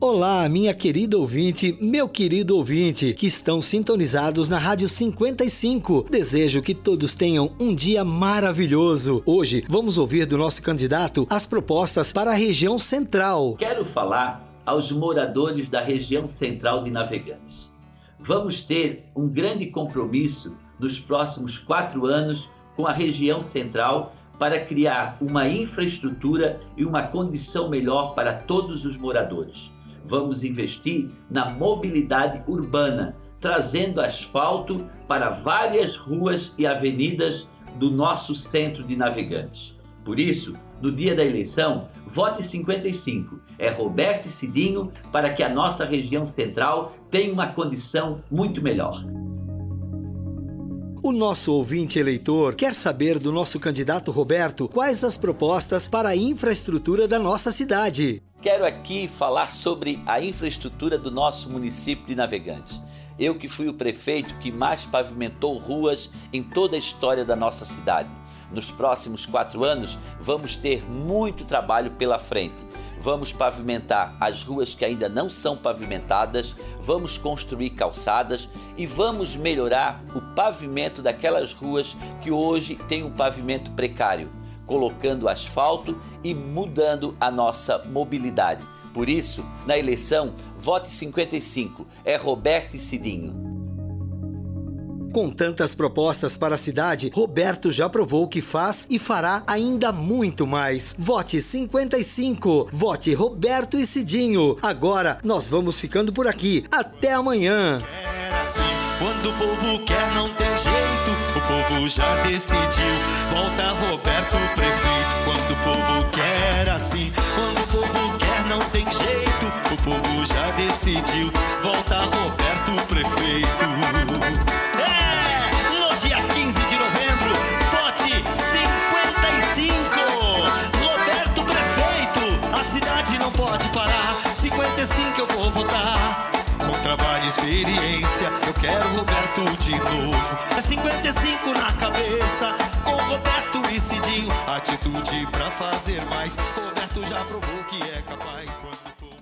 Olá, minha querida ouvinte, meu querido ouvinte, que estão sintonizados na Rádio 55. Desejo que todos tenham um dia maravilhoso. Hoje vamos ouvir do nosso candidato as propostas para a região central. Quero falar aos moradores da região central de Navegantes. Vamos ter um grande compromisso nos próximos quatro anos com a região central para criar uma infraestrutura e uma condição melhor para todos os moradores vamos investir na mobilidade urbana, trazendo asfalto para várias ruas e avenidas do nosso centro de navegantes. Por isso, no dia da eleição, vote 55. É Roberto e Cidinho para que a nossa região central tenha uma condição muito melhor. O nosso ouvinte eleitor quer saber do nosso candidato Roberto quais as propostas para a infraestrutura da nossa cidade. Quero aqui falar sobre a infraestrutura do nosso município de Navegantes. Eu que fui o prefeito que mais pavimentou ruas em toda a história da nossa cidade. Nos próximos quatro anos, vamos ter muito trabalho pela frente. Vamos pavimentar as ruas que ainda não são pavimentadas, vamos construir calçadas e vamos melhorar o pavimento daquelas ruas que hoje têm um pavimento precário colocando asfalto e mudando a nossa mobilidade. Por isso, na eleição, vote 55, é Roberto e Cidinho. Com tantas propostas para a cidade, Roberto já provou que faz e fará ainda muito mais. Vote 55. Vote Roberto e Cidinho. Agora nós vamos ficando por aqui. Até amanhã. Quando o povo quer, não tem jeito. O povo já decidiu. Volta Roberto Prefeito. Quando o povo quer assim. Quando o povo quer, não tem jeito. O povo já decidiu. Volta Roberto Prefeito. Trabalho e experiência. Eu quero Roberto de novo. É 55 na cabeça, com Roberto e Cidinho. Atitude pra fazer mais. Roberto já provou que é capaz. Quando...